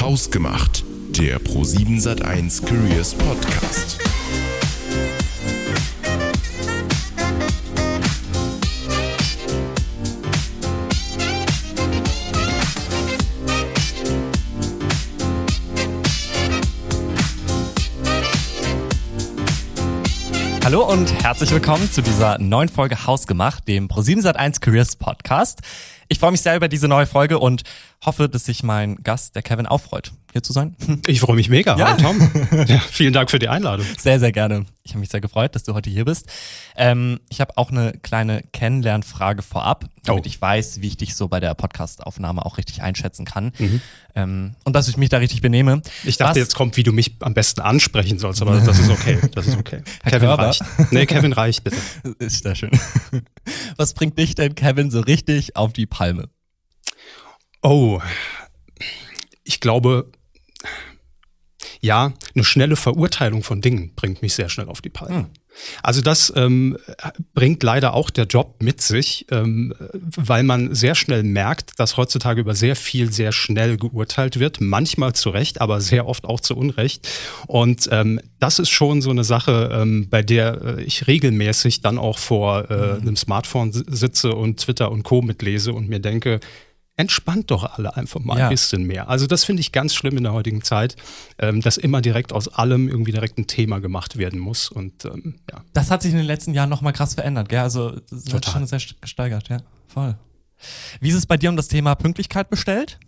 Hausgemacht, der Pro7 Sat1 Careers Podcast. Hallo und herzlich willkommen zu dieser neuen Folge Hausgemacht, dem Pro7 Sat1 Careers Podcast. Ich freue mich sehr über diese neue Folge und hoffe, dass sich mein Gast, der Kevin, auch freut, hier zu sein. Ich freue mich mega. Ja. Hallo Tom. Ja, vielen Dank für die Einladung. Sehr, sehr gerne. Ich habe mich sehr gefreut, dass du heute hier bist. Ähm, ich habe auch eine kleine Kennenlernfrage vorab, damit Oh. ich weiß, wie ich dich so bei der Podcastaufnahme auch richtig einschätzen kann. Ähm, und dass ich mich da richtig benehme. Mhm. Ich dachte, Was- jetzt kommt, wie du mich am besten ansprechen sollst, aber das ist okay. Das ist okay. Herr Kevin Körber. reicht. Nee, Kevin reicht, bitte. Ist sehr schön. Was bringt dich denn, Kevin, so richtig auf die Palme? Oh, ich glaube, ja, eine schnelle Verurteilung von Dingen bringt mich sehr schnell auf die Palme. Also das ähm, bringt leider auch der Job mit sich, ähm, weil man sehr schnell merkt, dass heutzutage über sehr viel sehr schnell geurteilt wird, manchmal zu Recht, aber sehr oft auch zu Unrecht. Und ähm, das ist schon so eine Sache, ähm, bei der äh, ich regelmäßig dann auch vor äh, einem Smartphone si- sitze und Twitter und Co. mitlese und mir denke, entspannt doch alle einfach mal Ja. ein bisschen mehr. Also das finde ich ganz schlimm in der heutigen Zeit, ähm, dass immer direkt aus allem irgendwie direkt ein Thema gemacht werden muss. Und ähm, ja, Das hat sich in den letzten Jahren nochmal krass verändert, gell? Also das hat Total. schon sehr st- gesteigert, ja. Voll. Wie ist es bei dir um das Thema Pünktlichkeit bestellt?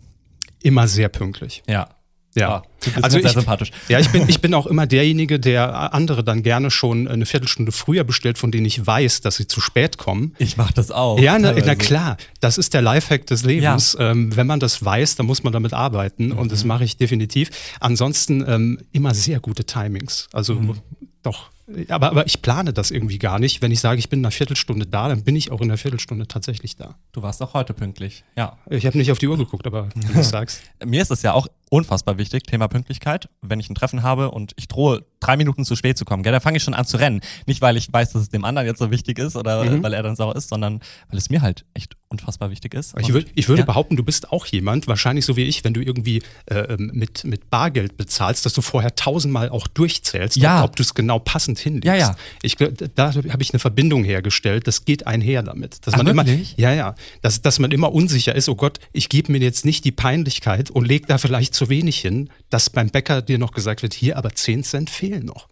immer sehr pünktlich. Ja. Ja. Ah, Also sehr ich- sympathisch. Ja, ich bin, ich bin auch immer derjenige, der andere dann gerne schon eine Viertelstunde früher bestellt, von denen ich weiß, dass sie zu spät kommen. Ich mach das auch. Ja, na, na teilweise. klar, das ist der Lifehack des Lebens. Ähm, wenn man das weiß, dann muss man damit arbeiten und Mhm. das mache ich definitiv. Ansonsten ähm, immer sehr gute Timings. Also Mhm. doch. Aber, aber ich plane das irgendwie gar nicht. Wenn ich sage, ich bin in einer Viertelstunde da, dann bin ich auch in einer Viertelstunde tatsächlich da. Du warst auch heute pünktlich. Ja. Ich habe nicht auf die Uhr geguckt, aber wenn du sagst. Mir ist es ja auch unfassbar wichtig, Thema Pünktlichkeit. Wenn ich ein Treffen habe und ich drohe, drei Minuten zu spät zu kommen, gell, da fange ich schon an zu rennen. Nicht, weil ich weiß, dass es dem anderen jetzt so wichtig ist oder Mhm. weil er dann sauer ist, sondern weil es mir halt echt unfassbar wichtig ist. Ich, würd, ich würde ja. behaupten, du bist auch jemand, wahrscheinlich so wie ich, wenn du irgendwie äh, mit, mit Bargeld bezahlst, dass du vorher tausendmal auch durchzählst, Ja. ob, ob du es genau passend hinlegst. Ja, ja. Ich, da habe ich eine Verbindung hergestellt, das geht einher damit. Dass Ach, man immer, wirklich? ja, ja, dass, dass man immer unsicher ist, oh Gott, ich gebe mir jetzt nicht die Peinlichkeit und leg da vielleicht zu wenig hin, dass beim Bäcker dir noch gesagt wird, hier aber 10 Cent fehlen noch.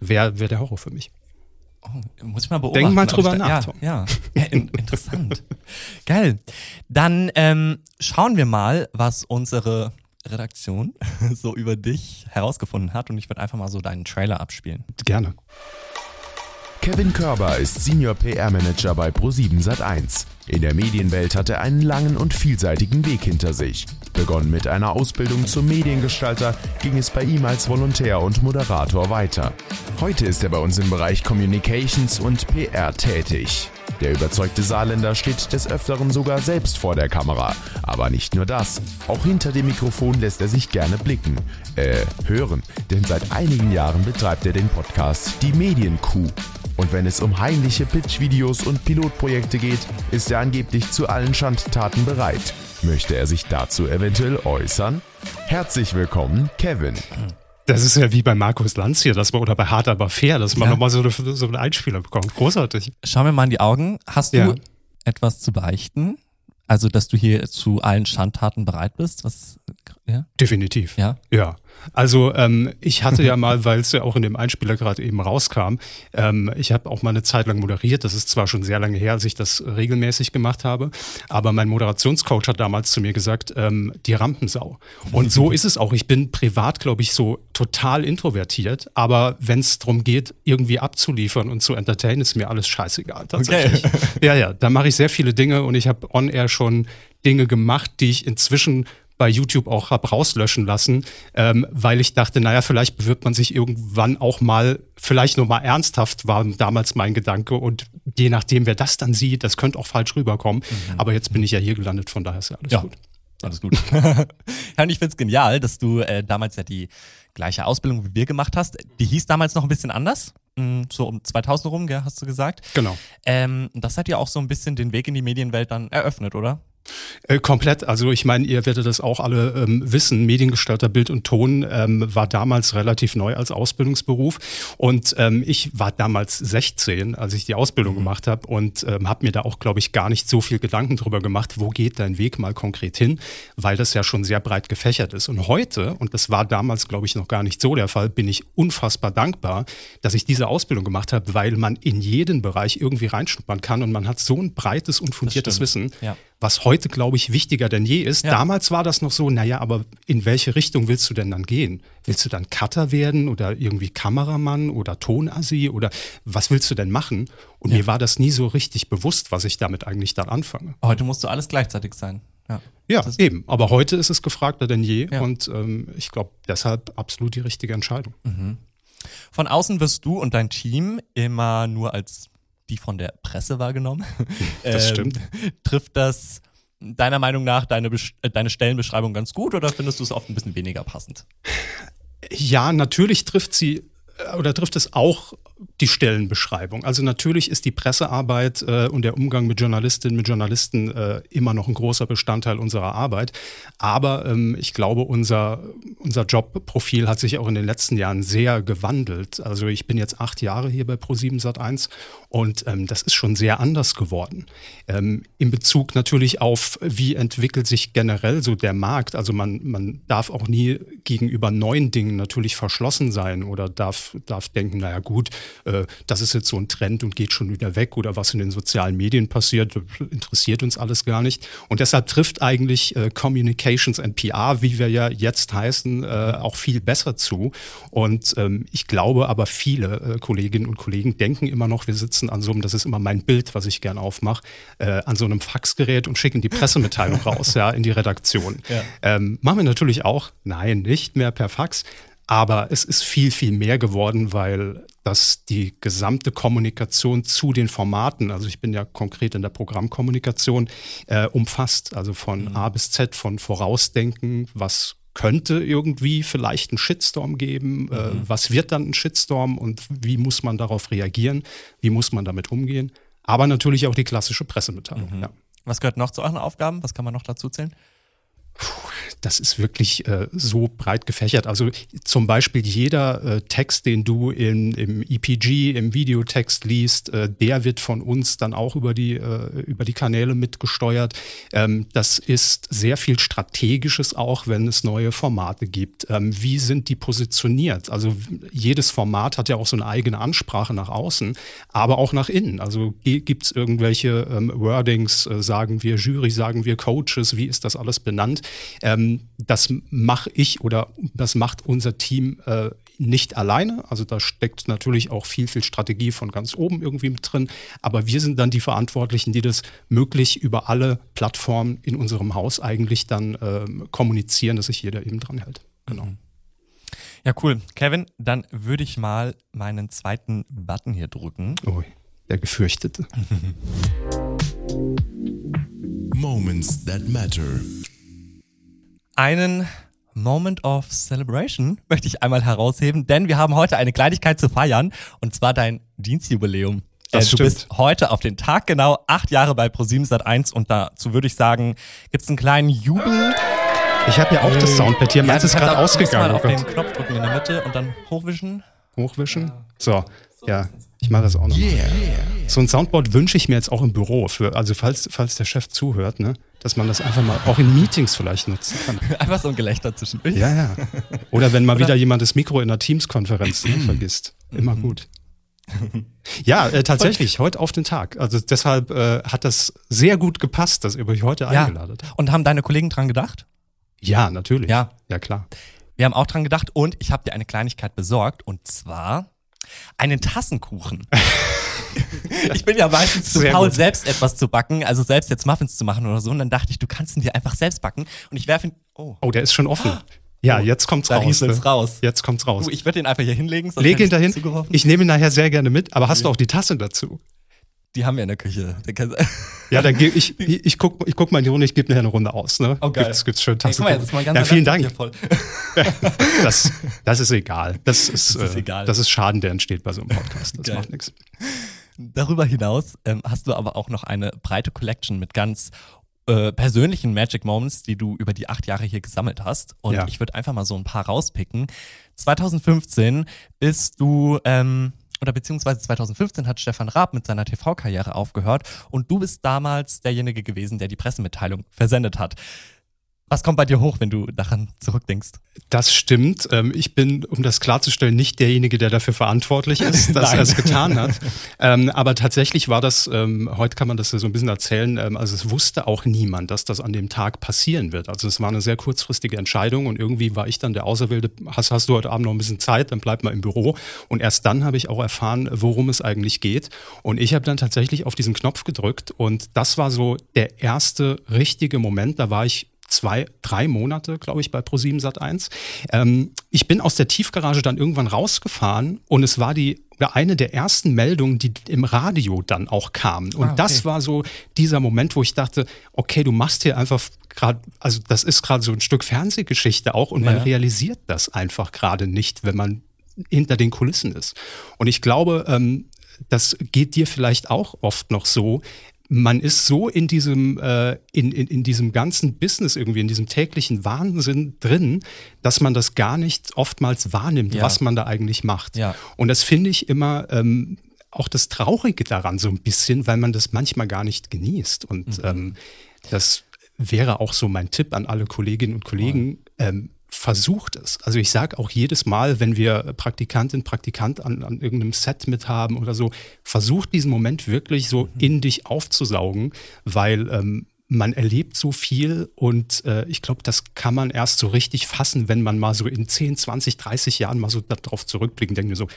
Wäre wär der Horror für mich. Muss ich mal beobachten. Denk mal drüber da- nach, Ja, ja. ja in, interessant. Geil. Dann ähm, schauen wir mal, was unsere Redaktion so über dich herausgefunden hat. Und ich würde einfach mal so deinen Trailer abspielen. Gerne. Kevin Körber ist Senior PR-Manager bei Pro7 Sat1. In der Medienwelt hat er einen langen und vielseitigen Weg hinter sich. Begonnen mit einer Ausbildung zum Mediengestalter, ging es bei ihm als Volontär und Moderator weiter. Heute ist er bei uns im Bereich Communications und PR tätig. Der überzeugte Saarländer steht des Öfteren sogar selbst vor der Kamera. Aber nicht nur das. Auch hinter dem Mikrofon lässt er sich gerne blicken. Äh, hören. Denn seit einigen Jahren betreibt er den Podcast Die Medienkuh. Und wenn es um heimliche Pitch-Videos und Pilotprojekte geht, ist er angeblich zu allen Schandtaten bereit. Möchte er sich dazu eventuell äußern? Herzlich willkommen, Kevin. Das ist ja wie bei Markus Lanz hier, dass man, oder bei Hart aber fair, dass man Ja. nochmal so, eine, so einen Einspieler bekommt. Großartig. Schau mir mal in die Augen. Hast du Ja. etwas zu beichten? Also, dass du hier zu allen Schandtaten bereit bist? Was, ja? Definitiv. Ja? Ja, also ähm, ich hatte ja mal, weil es ja auch in dem Einspieler gerade eben rauskam, ähm, ich habe auch mal eine Zeit lang moderiert. Das ist zwar schon sehr lange her, als ich das regelmäßig gemacht habe, aber mein Moderationscoach hat damals zu mir gesagt, ähm, die Rampensau. Und so ist es auch. Ich bin privat, glaube ich, so total introvertiert, aber wenn es darum geht, irgendwie abzuliefern und zu entertainen, ist mir alles scheißegal. Tatsächlich. Ja, ja, da mache ich sehr viele Dinge und ich habe on-air schon Dinge gemacht, die ich inzwischen bei YouTube auch hab rauslöschen lassen, ähm, weil ich dachte, naja, vielleicht bewirbt man sich irgendwann auch mal, vielleicht nur mal ernsthaft, war damals mein Gedanke. Und je nachdem, wer das dann sieht, das könnte auch falsch rüberkommen. Aber jetzt bin ich ja hier gelandet, von daher ist ja alles Ja. gut. Alles gut. und ich find's genial, dass du äh, damals ja die gleiche Ausbildung wie wir gemacht hast. Die hieß damals noch ein bisschen anders. Mm, So um 2000 rum, gell, hast du gesagt. Genau. Ähm, das hat ja auch so ein bisschen den Weg in die Medienwelt dann eröffnet, oder? Äh, komplett. Also ich meine, ihr werdet das auch alle ähm, wissen. Mediengestalter Bild und Ton ähm, war damals relativ neu als Ausbildungsberuf. Und ähm, ich war damals 16, als ich die Ausbildung mhm. gemacht habe und ähm, habe mir da auch, glaube ich, gar nicht so viel Gedanken drüber gemacht, wo geht dein Weg mal konkret hin, weil das ja schon sehr breit gefächert ist. Und heute, und das war damals, glaube ich, noch gar nicht so der Fall, bin ich unfassbar dankbar, dass ich diese Ausbildung gemacht habe, weil man in jeden Bereich irgendwie reinschnuppern kann und man hat so ein breites und fundiertes Wissen. Ja was heute, glaube ich, wichtiger denn je ist. Ja. Damals war das noch so, naja, aber in welche Richtung willst du denn dann gehen? Willst du dann Cutter werden oder irgendwie Kameramann oder Tonassi oder was willst du denn machen? Und ja. mir war das nie so richtig bewusst, was ich damit eigentlich dann anfange. Heute musst du alles gleichzeitig sein. Ja, ja eben. Aber heute ist es gefragter denn je und ähm, ich glaube deshalb absolut die richtige Entscheidung. Mhm. Von außen wirst du und dein Team immer nur als die von der Presse wahrgenommen. Das ähm, stimmt. Trifft das deiner Meinung nach deine, äh, deine Stellenbeschreibung ganz gut oder findest du es oft ein bisschen weniger passend? Ja, natürlich trifft sie äh, oder trifft es auch die Stellenbeschreibung. Also natürlich ist die Pressearbeit äh, und der Umgang mit Journalistinnen, mit Journalisten äh, immer noch ein großer Bestandteil unserer Arbeit. Aber ähm, ich glaube, unser, unser Jobprofil hat sich auch in den letzten Jahren sehr gewandelt. Also ich bin jetzt acht Jahre hier bei Pro7 Sat1 und ähm, das ist schon sehr anders geworden. Ähm, in Bezug natürlich auf, wie entwickelt sich generell so der Markt. Also man, man darf auch nie gegenüber neuen Dingen natürlich verschlossen sein oder darf, darf denken, naja gut, äh, das ist jetzt so ein Trend und geht schon wieder weg oder was in den sozialen Medien passiert, interessiert uns alles gar nicht. Und deshalb trifft eigentlich äh, Communications and PR, wie wir ja jetzt heißen, äh, auch viel besser zu. Und ähm, ich glaube aber viele Kolleginnen und Kollegen denken immer noch, wir sitzen an so einem, das ist immer mein Bild, was ich gern aufmache, an so einem Faxgerät und schicken die Pressemitteilung raus, ja, in die Redaktion. Ja. Ähm, machen wir natürlich auch, nein, nicht mehr per Fax. Aber es ist viel, viel mehr geworden, weil das die gesamte Kommunikation zu den Formaten, also ich bin ja konkret in der Programmkommunikation, äh, umfasst. Also von mhm. A bis Z, von Vorausdenken, was könnte irgendwie vielleicht einen Shitstorm geben, äh, mhm. äh, was wird dann ein Shitstorm und wie muss man darauf reagieren, wie muss man damit umgehen. Aber natürlich auch die klassische Pressemitteilung. Mhm. Ja. Was gehört noch zu euren Aufgaben? Was kann man noch dazu zählen? Das ist wirklich äh, so breit gefächert. Also zum Beispiel jeder äh, Text, den du in, im EPG, im Videotext liest, äh, der wird von uns dann auch über die, äh, über die Kanäle mitgesteuert. Ähm, das ist sehr viel Strategisches auch, wenn es neue Formate gibt. Ähm, wie sind die positioniert? Also jedes Format hat ja auch so eine eigene Ansprache nach außen, aber auch nach innen. Also gibt es irgendwelche ähm, Wordings, äh, sagen wir Jury, sagen wir Coaches, wie ist das alles benannt? Ähm, das mache ich oder das macht unser Team äh, nicht alleine. Also da steckt natürlich auch viel, viel Strategie von ganz oben irgendwie mit drin. Aber wir sind dann die Verantwortlichen, die das möglich über alle Plattformen in unserem Haus eigentlich dann äh, kommunizieren, dass sich jeder eben dran hält. Genau. Ja, cool. Kevin, dann würde ich mal meinen zweiten Button hier drücken. Oh, der gefürchtete. Moments that matter. Einen Moment of Celebration möchte ich einmal herausheben, denn wir haben heute eine Kleinigkeit zu feiern und zwar dein Dienstjubiläum. Das du stimmt. bist heute auf den Tag genau acht Jahre bei ProSieben Sat 1 und dazu würde ich sagen, gibt es einen kleinen Jubel. Ich habe ja auch das Soundpad hier. Ja, Meins ist gerade ausgegangen. Mal auf den Knopf drücken in der Mitte und dann hochwischen. Hochwischen? So, ja. Ich mache das auch noch. Yeah. So ein Soundboard wünsche ich mir jetzt auch im Büro. Für, also falls, falls der Chef zuhört, ne, dass man das einfach mal auch in Meetings vielleicht nutzen kann. Einfach so ein Gelächter zwischendurch. Ja, ja. Oder wenn mal Oder wieder jemand das Mikro in einer Teams-Konferenz ne, vergisst. Immer mhm. gut. Ja, äh, tatsächlich, heute auf den Tag. Also deshalb äh, hat das sehr gut gepasst, dass ihr euch heute ja. eingeladen habt. Und haben deine Kollegen dran gedacht? Ja, natürlich. Ja. Ja, klar. Wir haben auch dran gedacht und ich habe dir eine Kleinigkeit besorgt und zwar einen Tassenkuchen. ich bin ja meistens zu faul, selbst etwas zu backen, also selbst jetzt Muffins zu machen oder so. Und dann dachte ich, du kannst ihn dir einfach selbst backen. Und ich werfe ihn. Oh. Oh, der ist schon offen. Ja, oh, jetzt kommt's da raus. Ne? raus. Jetzt kommt's raus. Du, ich würde den einfach hier hinlegen. Leg ihn dahin. Ich nehme ihn nachher sehr gerne mit, aber hast du auch die Tasse dazu? Die haben wir in der Küche. Ja, dann gebe ich, ich, ich guck, ich guck mal in die Runde, ich gebe nachher eine Runde aus. Ne? Oh, geil. Gibt's, gibt's schön Tassen. Hey, mal, ja, vielen Dank. das, das ist egal. Das ist, das ist, äh, egal. das ist Schaden, der entsteht bei so einem Podcast. Das geil. macht nichts. Darüber hinaus ähm, hast du aber auch noch eine breite Collection mit ganz äh, persönlichen Magic Moments, die du über die acht Jahre hier gesammelt hast. Und Ja. ich würde einfach mal so ein paar rauspicken. 2015 bist du, ähm, oder beziehungsweise 2015 hat Stefan Raab mit seiner TV-Karriere aufgehört und du bist damals derjenige gewesen, der die Pressemitteilung versendet hat. Was kommt bei dir hoch, wenn du daran zurückdenkst? Das stimmt. Ähm, Ich bin, um das klarzustellen, nicht derjenige, der dafür verantwortlich ist, dass er es getan hat. Ähm, Aber tatsächlich war das, ähm, heute kann man das so ein bisschen erzählen, also es wusste auch niemand, dass das an dem Tag passieren wird. Also es war eine sehr kurzfristige Entscheidung und irgendwie war ich dann der Auserwählte, hast, hast du heute Abend noch ein bisschen Zeit, dann bleib mal im Büro. Und erst dann habe ich auch erfahren, worum es eigentlich geht. Und ich habe dann tatsächlich auf diesen Knopf gedrückt und das war so der erste richtige Moment. Da war ich zwei, drei Monate, glaube ich, bei Pro7 Sat1. Ähm, ich bin aus der Tiefgarage dann irgendwann rausgefahren und es war die oder eine der ersten Meldungen, die im Radio dann auch kamen. Und Ah, okay. das war so dieser Moment, wo ich dachte, okay, du machst hier einfach gerade, also das ist gerade so ein Stück Fernsehgeschichte auch und man Ja. realisiert das einfach gerade nicht, wenn man hinter den Kulissen ist. Und ich glaube, ähm, das geht dir vielleicht auch oft noch so. Man ist so in diesem, äh, in, in, in diesem ganzen Business irgendwie, in diesem täglichen Wahnsinn drin, dass man das gar nicht oftmals wahrnimmt, Ja. was man da eigentlich macht. Ja. Und das finde ich immer ähm, auch das Traurige daran so ein bisschen, weil man das manchmal gar nicht genießt. Und ähm, das wäre auch so mein Tipp an alle Kolleginnen und Kollegen. Ähm, versucht es. Also ich sage auch jedes Mal, wenn wir Praktikantin, Praktikant an, an irgendeinem Set mit haben oder so, versucht diesen Moment wirklich so in dich aufzusaugen, weil ähm, man erlebt so viel und äh, ich glaube, das kann man erst so richtig fassen, wenn man mal so in 10, 20, 30 Jahren mal so darauf zurückblickt und denkt mir so,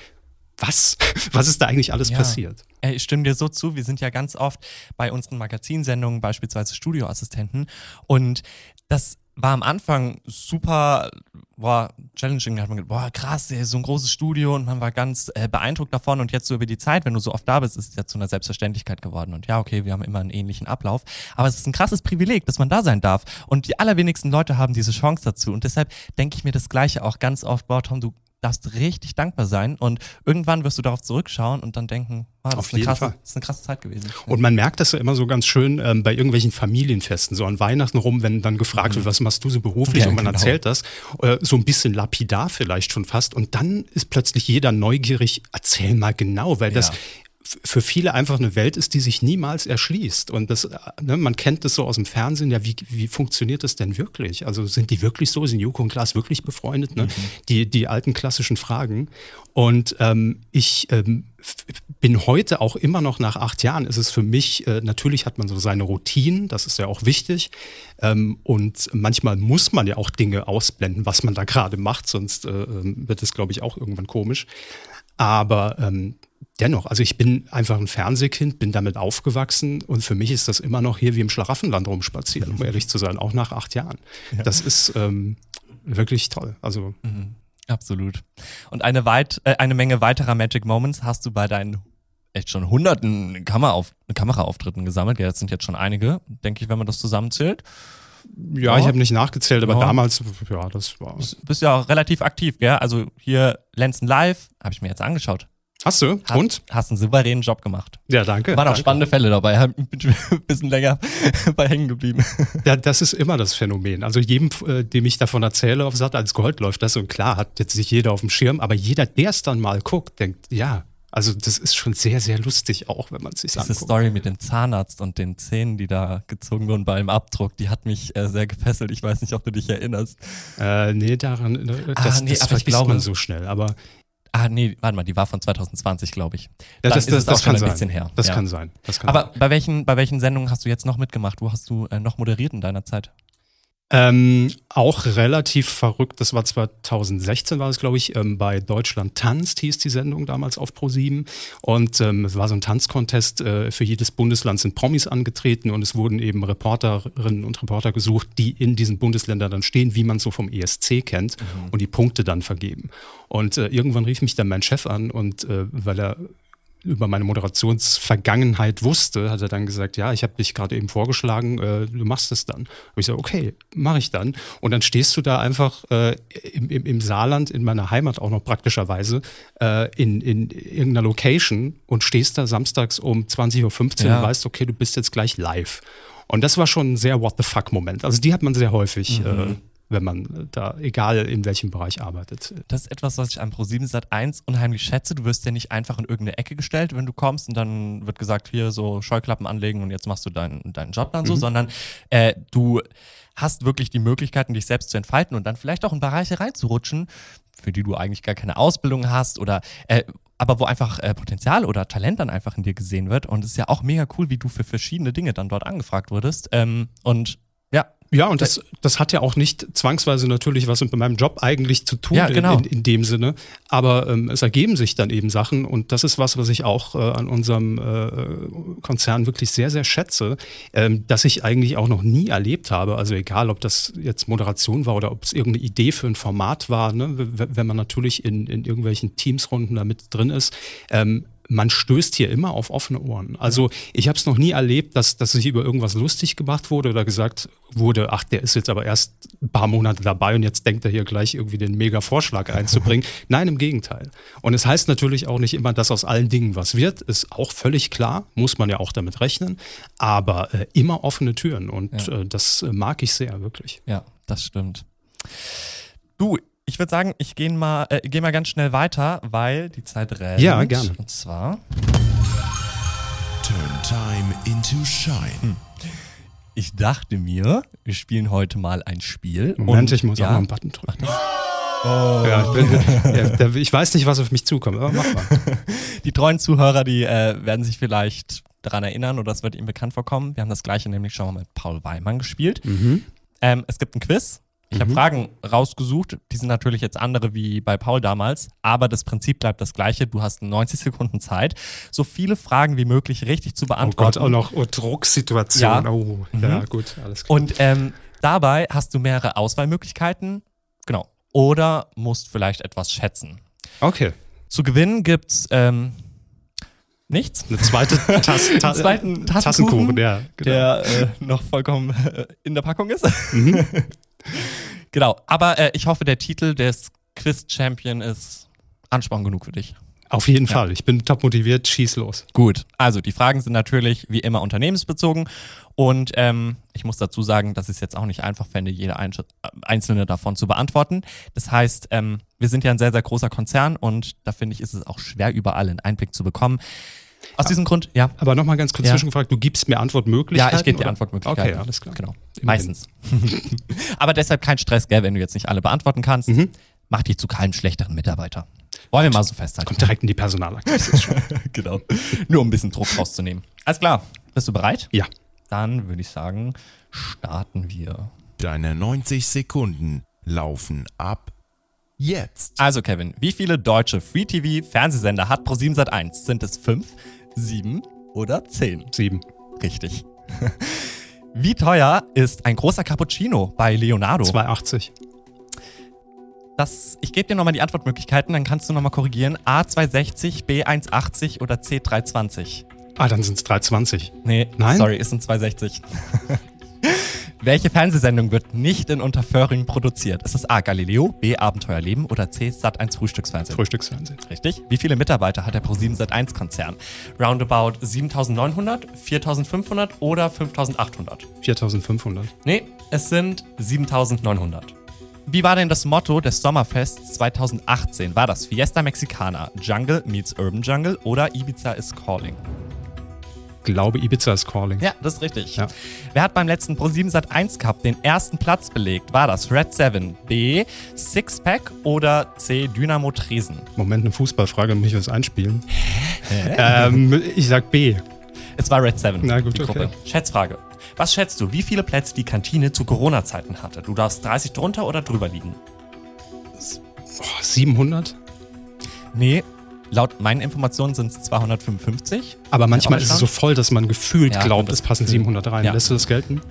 was? Was ist da eigentlich alles Ja. passiert? Ich stimme dir so zu. Wir sind ja ganz oft bei unseren Magazinsendungen, beispielsweise Studioassistenten. Und das war am Anfang super boah, challenging. Hat man gedacht, boah, krass, ey, so ein großes Studio und man war ganz äh, beeindruckt davon. Und jetzt so über die Zeit, wenn du so oft da bist, ist es ja zu einer Selbstverständlichkeit geworden. Und ja, okay, wir haben immer einen ähnlichen Ablauf. Aber es ist ein krasses Privileg, dass man da sein darf. Und die allerwenigsten Leute haben diese Chance dazu. Und deshalb denke ich mir das Gleiche auch ganz oft, boah, Tom, du darfst richtig dankbar sein. Und irgendwann wirst du darauf zurückschauen und dann denken, ah, das, Auf ist eine jeden krasse, Fall. das ist eine krasse Zeit gewesen. Und man merkt das ja immer so ganz schön ähm, bei irgendwelchen Familienfesten, so an Weihnachten rum, wenn dann gefragt wird, was machst du so beruflich Ja, und man genau. erzählt das, äh, so ein bisschen lapidar vielleicht schon fast. Und dann ist plötzlich jeder neugierig, erzähl mal genau, weil das Ja. f- für viele einfach eine Welt ist, die sich niemals erschließt. Und das, ne, man kennt das so aus dem Fernsehen, ja, wie, wie funktioniert das denn wirklich? Also sind die wirklich so? Sind Joko und Klaas wirklich befreundet? Ne? Die, die alten klassischen Fragen. Und ähm, ich ähm, bin heute auch immer noch nach acht Jahren, ist es für mich, äh, natürlich hat man so seine Routinen, das ist ja auch wichtig. Ähm, und manchmal muss man ja auch Dinge ausblenden, was man da gerade macht, sonst äh, ähm, wird es, glaube ich, auch irgendwann komisch. Aber ähm, dennoch, also ich bin einfach ein Fernsehkind, bin damit aufgewachsen und für mich ist das immer noch hier wie im Schlaraffenland rumspazieren, um ehrlich zu sein, auch nach acht Jahren. Das ist ähm, wirklich toll. Also Absolut. Und eine, weit, äh, eine Menge weiterer Magic Moments hast du bei deinen echt schon hunderten Kameraauf Kameraauftritten gesammelt. Ja, das sind jetzt schon einige, denke ich, wenn man das zusammenzählt. ja, Ja. ich habe nicht nachgezählt, aber Ja. damals, ja, das war. Du bist ja auch relativ aktiv, gell? Also hier Lenzen Live, habe ich mir jetzt angeschaut. Hast du? Hast, Und? Hast einen souveränen Job gemacht. Ja, danke. Waren auch danke. spannende Fälle dabei, bin ein bisschen länger bei hängen geblieben. Ja, das ist immer das Phänomen. Also jedem, äh, dem ich davon erzähle, auf Sat als Gold läuft das und klar hat jetzt nicht jeder auf dem Schirm, aber jeder, der es dann mal guckt, denkt, ja, also das ist schon sehr, sehr lustig auch, wenn man es sich Diese anguckt. Story mit dem Zahnarzt und den Zähnen, die da gezogen wurden beim Abdruck, die hat mich äh, sehr gefesselt. Ich weiß nicht, ob du dich erinnerst. Äh, nee, daran, äh, das, Ah, nee, das aber ich vergisst glaube- man so schnell. Aber Ah, nee, warte mal, die war von 2020, glaube ich. ja, Dann das, ist das, auch das schon ein sein. bisschen her. Das Ja. kann sein. Das kann Aber sein. bei welchen, bei welchen Sendungen hast du jetzt noch mitgemacht? Wo hast du äh, noch moderiert in deiner Zeit? Ähm, auch relativ verrückt, das war 2016 war es, glaube ich, ähm, bei Deutschland tanzt hieß die Sendung damals auf Pro7 und ähm, es war so ein Tanzcontest, äh, für jedes Bundesland sind Promis angetreten und es wurden eben Reporterinnen und Reporter gesucht, die in diesen Bundesländern dann stehen, wie man es so vom ESC kennt und die Punkte dann vergeben. Und äh, irgendwann rief mich dann mein Chef an und äh, weil er über meine Moderationsvergangenheit wusste, hat er dann gesagt, ja, ich habe dich gerade eben vorgeschlagen, äh, du machst es dann. Und ich so, okay, mache ich dann. Und dann stehst du da einfach äh, im, im, im Saarland, in meiner Heimat auch noch praktischerweise, äh, in, in irgendeiner Location und stehst da samstags um 20.15 Uhr Ja. und weißt, okay, du bist jetzt gleich live. Und das war schon ein sehr What the fuck-Moment. Also die hat man sehr häufig, mhm. Wenn man da, egal in welchem Bereich arbeitet. Das ist etwas, was ich an Pro7 Sat 1 unheimlich schätze. Du wirst ja nicht einfach in irgendeine Ecke gestellt, wenn du kommst und dann wird gesagt, hier so Scheuklappen anlegen und jetzt machst du deinen, deinen Job dann so, mhm. sondern äh, du hast wirklich die Möglichkeiten, dich selbst zu entfalten und dann vielleicht auch in Bereiche reinzurutschen, für die du eigentlich gar keine Ausbildung hast oder äh, aber wo einfach äh, Potenzial oder Talent dann einfach in dir gesehen wird. Und es ist ja auch mega cool, wie du für verschiedene Dinge dann dort angefragt wurdest. Ähm, und ja, und das, das hat ja auch nicht zwangsweise natürlich was mit meinem Job eigentlich zu tun ja, genau. in, in, in, dem Sinne. Aber ähm, es ergeben sich dann eben Sachen und das ist was, was ich auch äh, an unserem äh, Konzern wirklich sehr, sehr schätze, ähm, dass ich eigentlich auch noch nie erlebt habe. Also egal, ob das jetzt Moderation war oder ob es irgendeine Idee für ein Format war, ne? wenn man natürlich in, in irgendwelchen Teamsrunden damit drin ist. Ähm, man stößt hier immer auf offene Ohren. Also ich habe es noch nie erlebt, dass, dass sich über irgendwas lustig gemacht wurde oder gesagt wurde, ach, der ist jetzt aber erst ein paar Monate dabei und jetzt denkt er hier gleich irgendwie den Mega-Vorschlag einzubringen. Nein, im Gegenteil. Und es heißt natürlich auch nicht immer, dass aus allen Dingen was wird, ist auch völlig klar, muss man ja auch damit rechnen, aber äh, immer offene Türen und ja. äh, das mag ich sehr, wirklich. Ja, das stimmt. Du, ich würde sagen, ich gehe mal, äh, geh mal ganz schnell weiter, weil die Zeit rennt. Ja, gerne. Und zwar. Turn time into shine. Hm. Ich dachte mir, wir spielen heute mal ein Spiel. Moment, und, ich muss ja, auch mal einen Button drücken. Oh. Ja, ich, bin, ja, ich, weiß nicht, was auf mich zukommt, aber mach mal. Die treuen Zuhörer, die äh, werden sich vielleicht daran erinnern oder es wird ihnen bekannt vorkommen. Wir haben das gleiche nämlich schon mal mit Paul Weimann gespielt. Mhm. Ähm, es gibt ein Quiz ich habe mhm. Fragen rausgesucht, die sind natürlich jetzt andere wie bei Paul damals, aber das Prinzip bleibt das gleiche. Du hast 90 Sekunden Zeit, so viele Fragen wie möglich richtig zu beantworten. Oh Gott, auch noch oh, Drucksituation. Ja. Oh, mhm. ja, gut, alles klar. Und ähm, dabei hast du mehrere Auswahlmöglichkeiten, genau. Oder musst vielleicht etwas schätzen. Okay. Zu gewinnen gibt's ähm, nichts. Eine zweite Tass, ta zweiten Tassenkuchen, ja, genau. der äh, noch vollkommen äh, in der Packung ist. Mhm. genau, aber äh, ich hoffe, der Titel des Quiz-Champion ist Ansporn genug für dich. Auf jeden ja. Fall. Ich bin top motiviert, schieß los. Gut, also die Fragen sind natürlich wie immer unternehmensbezogen und ähm, ich muss dazu sagen, dass ich es jetzt auch nicht einfach fände, jede einzelne davon zu beantworten. Das heißt, ähm, wir sind ja ein sehr, sehr großer Konzern und da finde ich, ist es auch schwer, überall einen Einblick zu bekommen. Aus diesem Grund, ja. Aber nochmal ganz kurz ja. zwischengefragt, du gibst mir Antwortmöglichkeiten? Ja, ich gebe dir Antwortmöglichkeiten. Okay, alles klar. Genau. Meistens. Aber deshalb kein Stress, gell, wenn du jetzt nicht alle beantworten kannst. Mhm. Mach dich zu keinem schlechteren Mitarbeiter. Wollen wir mal so festhalten. Kommt direkt in die Personalakte. genau. Nur um ein bisschen Druck rauszunehmen. Alles klar. Bist du bereit? Ja. Dann würde ich sagen, starten wir. Deine 90 Sekunden laufen ab jetzt. Also Kevin, wie viele deutsche Free-TV-Fernsehsender hat ProSieben Sat1? Sind es fünf, sieben oder zehn? Sieben. Richtig. Wie teuer ist ein großer Cappuccino bei Leonardo? 2,80. Das, ich gebe dir nochmal die Antwortmöglichkeiten, dann kannst du nochmal korrigieren. A260, B180 oder C320? Ah, dann sind es 320. Nee, Nein? sorry, ist ein 260. Welche Fernsehsendung wird nicht in Unterföhring produziert? Ist es A. Galileo, B. Abenteuerleben oder C. Sat1 Frühstücksfernsehen? Frühstücksfernsehen. Richtig. Wie viele Mitarbeiter hat der Pro7 Sat1 Konzern? Roundabout 7900, 4500 oder 5800? 4500. Nee, es sind 7900. Wie war denn das Motto des Sommerfests 2018? War das Fiesta Mexicana, Jungle meets Urban Jungle oder Ibiza is Calling? Glaube, Ibiza is Calling. Ja, das ist richtig. Ja. Wer hat beim letzten Pro7 Sat 1 Cup den ersten Platz belegt? War das Red 7, B, Sixpack oder C, Dynamo Tresen? Moment, eine Fußballfrage, muss ich was einspielen? Hä? Ähm, ich sag B. Es war Red 7, Na gut, die Gruppe. Okay. Schätzfrage. Was schätzt du, wie viele Plätze die Kantine zu Corona-Zeiten hatte? Du darfst 30 drunter oder drüber liegen? Oh, 700? Nee, laut meinen Informationen sind es 255. Aber manchmal ist es so voll, dass man gefühlt ja, glaubt, es passen 700 rein. Ja. Lässt du das gelten?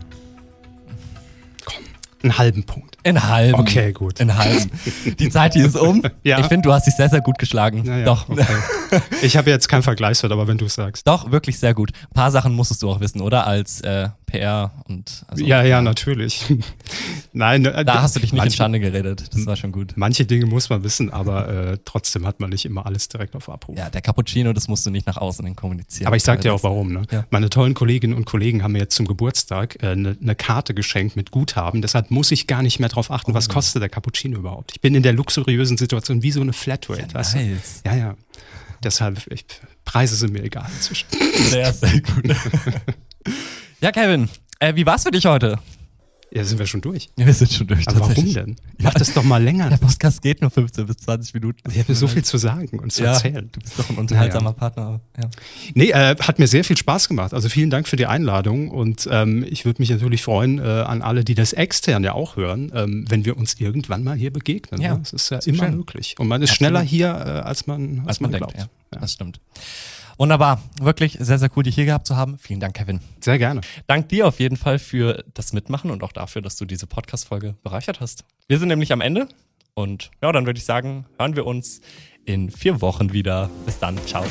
Komm, einen halben Punkt. In halben. Okay, gut. In halben. Die Zeit, die ist um. ja. Ich finde, du hast dich sehr, sehr gut geschlagen. Ja, Doch. Okay. Ich habe jetzt keinen Vergleichswert, aber wenn du es sagst. Doch, wirklich sehr gut. Ein paar Sachen musstest du auch wissen, oder? Als äh, PR und also, ja, ja, natürlich. Nein, äh, da hast du dich nicht manche, in Schande geredet. Das war schon gut. Manche Dinge muss man wissen, aber äh, trotzdem hat man nicht immer alles direkt auf Abruf. Ja, der Cappuccino, das musst du nicht nach außen hin kommunizieren. Aber ich sag dir auch warum. Ne? Ja. Meine tollen Kolleginnen und Kollegen haben mir jetzt zum Geburtstag eine äh, ne Karte geschenkt mit Guthaben. Deshalb muss ich gar nicht mehr drauf achten, oh. was kostet der Cappuccino überhaupt. Ich bin in der luxuriösen Situation wie so eine Flatrate. Ja, nice. Ja, ja. Deshalb, ich, Preise sind mir egal inzwischen. Sehr, sehr gut. ja, Kevin, äh, wie war's für dich heute? Ja, sind wir schon durch. Ja, wir sind schon durch. Aber warum denn? Mach ja, das doch mal länger. Der Podcast geht nur 15 bis 20 Minuten. Ich habe so viel zu sagen und zu ja, erzählen. Du bist doch ein unterhaltsamer ja, Partner. Ja. Nee, äh, hat mir sehr viel Spaß gemacht. Also vielen Dank für die Einladung und ähm, ich würde mich natürlich freuen äh, an alle, die das extern ja auch hören, ähm, wenn wir uns irgendwann mal hier begegnen. Ja, ne? Das ist ja immer schön. möglich. Und man ist Absolut. schneller hier, äh, als man, als, Als man, man denkt. glaubt. Ja, das stimmt. Wunderbar. Wirklich sehr, sehr cool, dich hier gehabt zu haben. Vielen Dank, Kevin. Sehr gerne. Dank dir auf jeden Fall für das Mitmachen und auch dafür, dass du diese Podcast-Folge bereichert hast. Wir sind nämlich am Ende und ja, dann würde ich sagen, hören wir uns in vier Wochen wieder. Bis dann. Ciao.